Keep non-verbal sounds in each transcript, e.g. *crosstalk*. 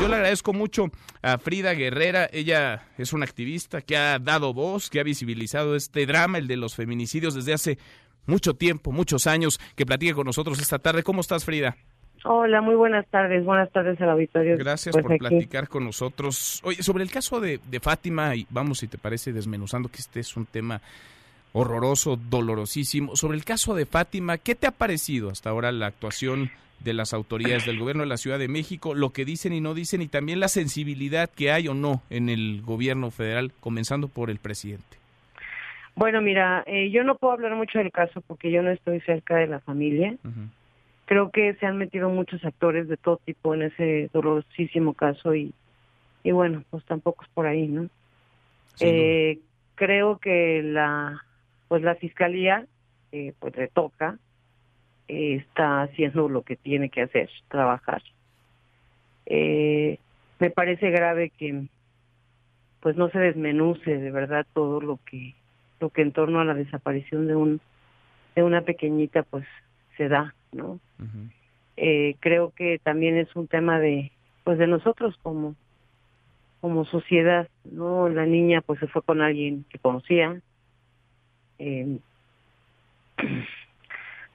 Yo le agradezco mucho a Frida Guerrera. Ella es una activista que ha dado voz, que ha visibilizado este drama, el de los feminicidios, desde hace mucho tiempo, muchos años, que platique con nosotros esta tarde. ¿Cómo estás, Frida? Hola, muy buenas tardes. Buenas tardes al auditorio. Gracias Pues por aquí. platicar con nosotros. Oye, sobre el caso de, de Fátima, y vamos, si te parece, desmenuzando que este es un tema horroroso, dolorosísimo. Sobre el caso de Fátima, ¿qué te ha parecido hasta ahora la actuación de las autoridades del gobierno de la Ciudad de México, lo que dicen y no dicen, y también la sensibilidad que hay o no en el gobierno federal, comenzando por el presidente? Bueno, mira, eh, yo no puedo hablar mucho del caso porque yo no estoy cerca de la familia. Creo que se han metido muchos actores de todo tipo en ese dolorosísimo caso y, y bueno, pues tampoco es por ahí, ¿no? Eh, creo que la pues la fiscalía eh, pues le toca eh, está haciendo lo que tiene que hacer trabajar. Eh, me parece grave que pues no se desmenuce de verdad todo lo que lo que en torno a la desaparición de un de una pequeñita pues se da no eh, creo que también es un tema de pues de nosotros como como sociedad no la niña pues se fue con alguien que conocía eh, *clears throat*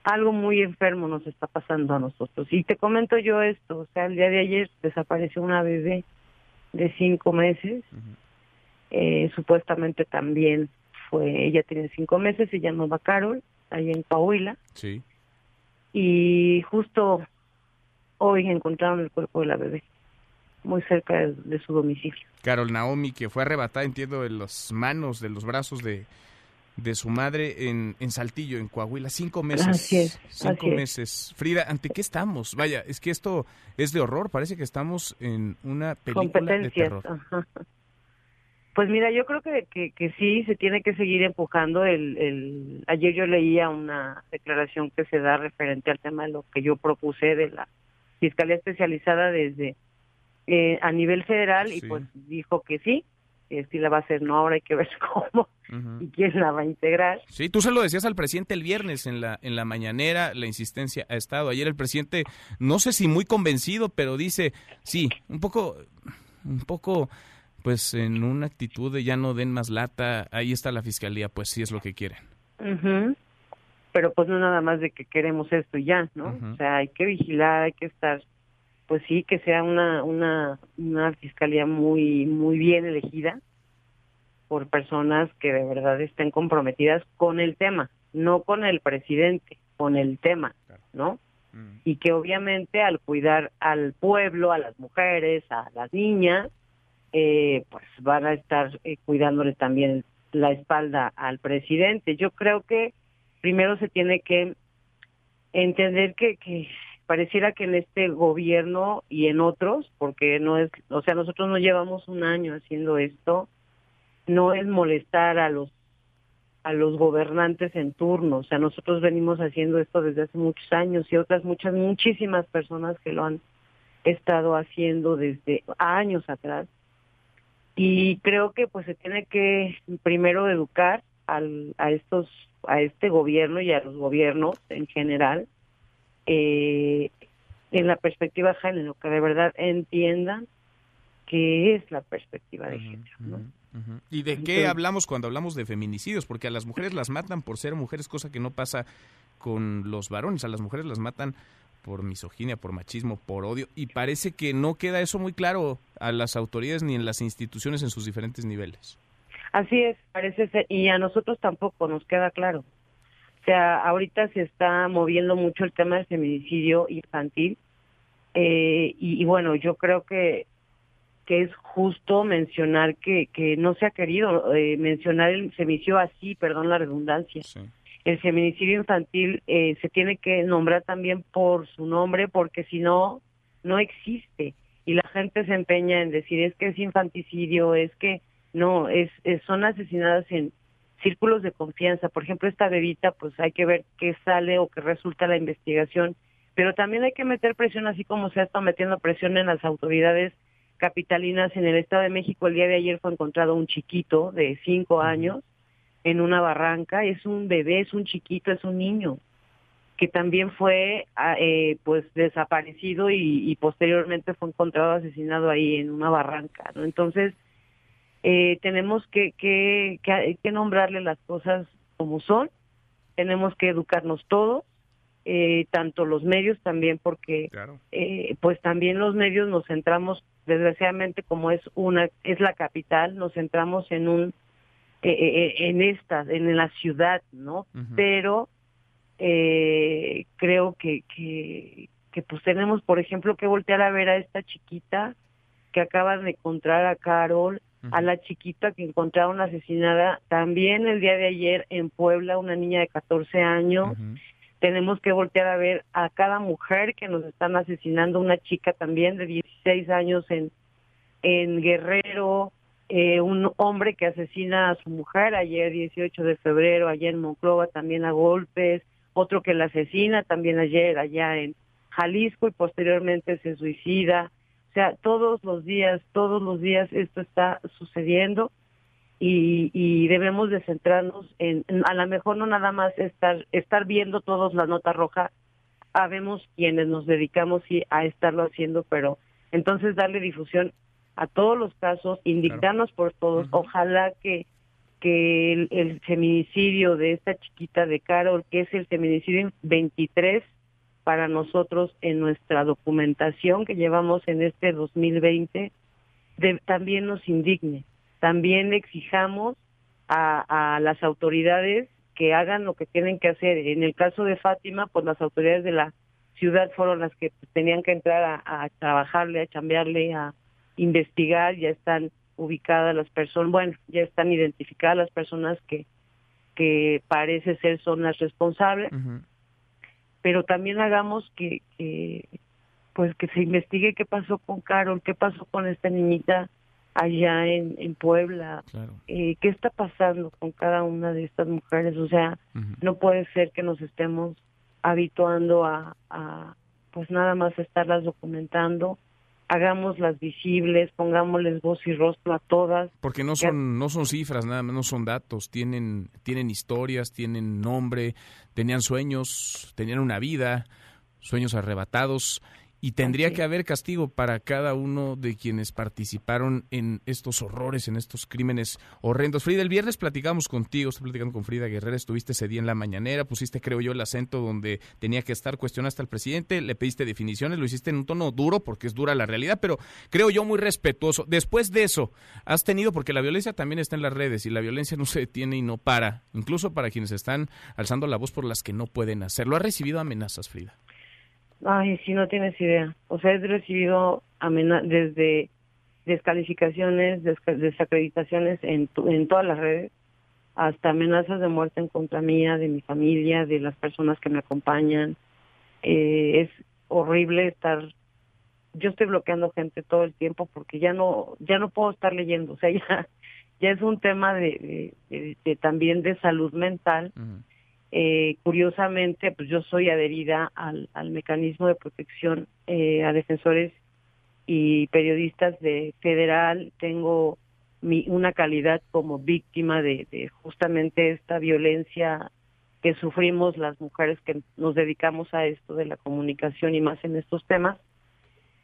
algo muy enfermo nos está pasando a nosotros y te comento yo esto o sea el día de ayer desapareció una bebé de cinco meses eh, supuestamente también fue ella tiene cinco meses se llama Carol ahí en Coahuila Sí. y justo hoy encontraron el cuerpo de la bebé muy cerca de, de su domicilio. Carol Naomi, que fue arrebatada, entiendo, de las manos, de los brazos de, de su madre en, en Saltillo, en Coahuila. Cinco meses. Así es, Cinco así meses. Frida, ¿ante qué estamos? Vaya, es que esto es de horror. Parece que estamos en una película de Competencias. terror. ajá. Pues mira, yo creo que, que, que sí se tiene que seguir empujando. El, el Ayer yo leía una declaración que se da referente al tema de lo que yo propuse de la Fiscalía Especializada desde eh, a nivel federal y pues dijo que sí, que sí la va a hacer, no, ahora hay que ver *laughs* cómo y quién la va a integrar. Sí, tú se lo decías al presidente el viernes en la, en la mañanera, la insistencia ha estado. Ayer el presidente, no sé si muy convencido, pero dice, sí, un poco, un poco, pues en una actitud de ya no den más lata, ahí está la fiscalía, pues sí es lo que quieren. Ujú. Pero pues no nada más de que queremos esto y ya, ¿no? O sea, hay que vigilar, hay que estar, pues sí, que sea una una una fiscalía muy muy bien elegida por personas que de verdad estén comprometidas con el tema, no con el presidente, con el tema, ¿no? Y que obviamente al cuidar al pueblo, a las mujeres, a las niñas, eh, pues van a estar eh, cuidándole también la espalda al presidente. Yo creo que primero se tiene que entender que, que pareciera que en este gobierno y en otros, porque no es, o sea, nosotros no llevamos un año haciendo esto, no es molestar a los a los gobernantes en turno, o sea, nosotros venimos haciendo esto desde hace muchos años y otras muchas muchísimas personas que lo han estado haciendo desde años atrás. Y creo que pues se tiene que primero educar al, a estos a este gobierno y a los gobiernos en general eh, en la perspectiva de género que de verdad entiendan qué es la perspectiva de género. ¿Y de qué hablamos cuando hablamos de feminicidios? Porque a las mujeres las matan por ser mujeres, cosa que no pasa con los varones. A las mujeres las matan por misoginia, por machismo, por odio. Y parece que no queda eso muy claro a las autoridades ni en las instituciones en sus diferentes niveles. Así es, parece ser, y a nosotros tampoco nos queda claro. O sea, ahorita se está moviendo mucho el tema del feminicidio infantil, eh, y, y bueno, yo creo que que es justo mencionar que, que no se ha querido eh, mencionar el feminicidio así, perdón la redundancia. El feminicidio infantil eh, se tiene que nombrar también por su nombre, porque si no, no existe. Y la gente se empeña en decir es que es infanticidio, es que no, es, es- son asesinadas en círculos de confianza. Por ejemplo, esta bebita, pues hay que ver qué sale o qué resulta la investigación. Pero también hay que meter presión, así como se ha estado metiendo presión en las autoridades capitalinas. En el Estado de México, el día de ayer fue encontrado un chiquito de cinco años en una barranca. Es un bebé, es un chiquito, es un niño que también fue ah, eh, pues desaparecido y, posteriormente fue encontrado asesinado ahí en una barranca, ¿no? Entonces, eh, tenemos que, que, que, nombrarle las cosas como son, tenemos que educarnos todos, eh, tanto los medios también, porque eh, pues también los medios nos centramos, desgraciadamente como es una, es la capital, nos centramos en un, en esta, en la ciudad, ¿no? Pero eh, creo que, que, que pues tenemos, por ejemplo, que voltear a ver a esta chiquita que acaban de encontrar a Carol, a la chiquita que encontraron asesinada también el día de ayer en Puebla, una niña de 14 años. Tenemos que voltear a ver a cada mujer que nos están asesinando, una chica también de 16 años en, en Guerrero, eh, un hombre que asesina a su mujer ayer 18 de febrero, allá en Monclova también a golpes, otro que la asesina también ayer allá en Jalisco y posteriormente se suicida. O sea, todos los días, todos los días esto está sucediendo y, debemos de centrarnos en, a lo mejor no nada más estar, estar viendo todos la nota roja, habemos quienes nos dedicamos sí, a estarlo haciendo, pero entonces darle difusión a todos los casos, indignarnos por todos, ojalá que que el, feminicidio de esta chiquita de Carol, que es el feminicidio 23 para nosotros en nuestra documentación que llevamos en este 2020, también nos indigne. También exijamos a, las autoridades que hagan lo que tienen que hacer. En el caso de Fátima, pues las autoridades de la ciudad fueron las que tenían que entrar a, trabajarle, a chambearle, a investigar, ya están ubicadas las personas, bueno, ya están identificadas las personas que, que parece ser son las responsables, pero también hagamos que, que, pues que se investigue qué pasó con Carol, qué pasó con esta niñita allá en, en Puebla, eh, qué está pasando con cada una de estas mujeres, o sea, no puede ser que nos estemos habituando a, a pues nada más estarlas documentando hagámoslas visibles, pongámosles voz y rostro a todas. Porque no son, no son cifras, nada más, no son datos, tienen, tienen historias, tienen nombre, tenían sueños, tenían una vida, sueños arrebatados y tendría que haber castigo para cada uno de quienes participaron en estos horrores, en estos crímenes horrendos. Frida, el viernes platicamos contigo, estoy platicando con Frida Guerrera, estuviste ese día en la mañanera, pusiste, creo yo, el acento donde tenía que estar, cuestionaste al presidente, le pediste definiciones, lo hiciste en un tono duro, porque es dura la realidad, pero creo yo muy respetuoso. Después de eso, has tenido, porque la violencia también está en las redes y la violencia no se detiene y no para, incluso para quienes están alzando la voz por las que no pueden hacerlo. ¿Ha recibido amenazas, Frida? Ay, sí, no tienes idea. O sea, he recibido desde descalificaciones, desacreditaciones en, en todas las redes, hasta amenazas de muerte en contra mía, de mi familia, de las personas que me acompañan. Eh, es horrible estar yo estoy bloqueando gente todo el tiempo porque ya no ya no puedo estar leyendo o sea *laughs* ya ya es un tema de, de, también de salud mental eh, curiosamente, pues yo soy adherida al, al mecanismo de protección eh, a defensores y periodistas de federal. Tengo mi, una calidad como víctima de, de justamente esta violencia que sufrimos las mujeres que nos dedicamos a esto de la comunicación y más en estos temas.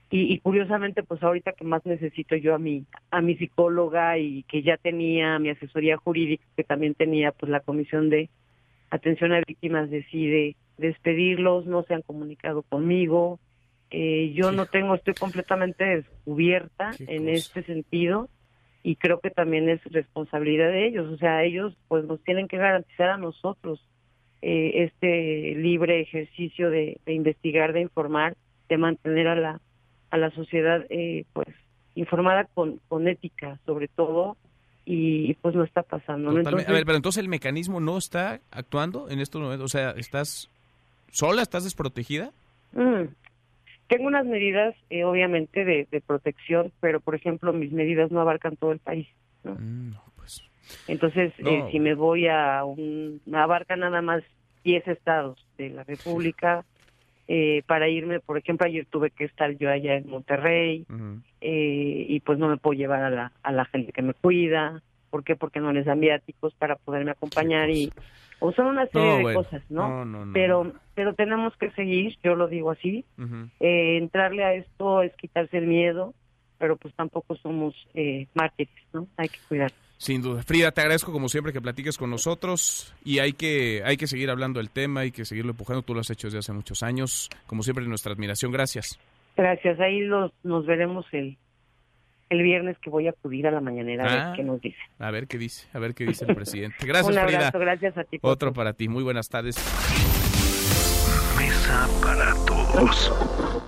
Y, y, curiosamente, pues ahorita que más necesito yo a mi a mi psicóloga y que ya tenía mi asesoría jurídica, que también tenía pues la comisión de atención a víctimas decide despedirlos, no se han comunicado conmigo. Eh, yo no tengo, estoy completamente descubierta en este sentido y creo que también es responsabilidad de ellos. O sea, ellos pues nos tienen que garantizar a nosotros eh, este libre ejercicio de, investigar, de informar, de mantener a la a la sociedad eh, pues informada con, con ética sobre todo y pues no está pasando. a ver, pero entonces el mecanismo no está actuando en estos momentos, o sea, ¿estás sola, estás desprotegida? Mm. Tengo unas medidas, eh, obviamente, de, protección, pero por ejemplo, mis medidas no abarcan todo el país. ¿no? Mm, pues. Entonces, eh, si me voy a un. abarca nada más 10 estados de la República. Eh, para irme, por ejemplo, ayer tuve que estar yo allá en Monterrey eh, y pues no me puedo llevar a la, a la gente que me cuida. ¿Por qué? Porque no les dan viáticos para poderme acompañar y O son una serie de cosas, ¿no? pero, pero tenemos que seguir, yo lo digo así. eh, entrarle a esto es quitarse el miedo, pero pues tampoco somos eh, mártires, ¿no? Hay que cuidar. Sin duda. Frida, te agradezco como siempre que platiques con nosotros y hay que, hay que seguir hablando del tema, hay que seguirlo empujando. Tú lo has hecho desde hace muchos años. Como siempre, nuestra admiración. Gracias. Gracias. Ahí los, nos veremos el, el viernes que voy a acudir a la mañanera a ver ah, qué nos dice. A ver qué dice, a ver qué dice el presidente. *laughs* Gracias, Un abrazo, Frida. Gracias a ti. Otro para ti. Muy buenas tardes. Mesa para todos.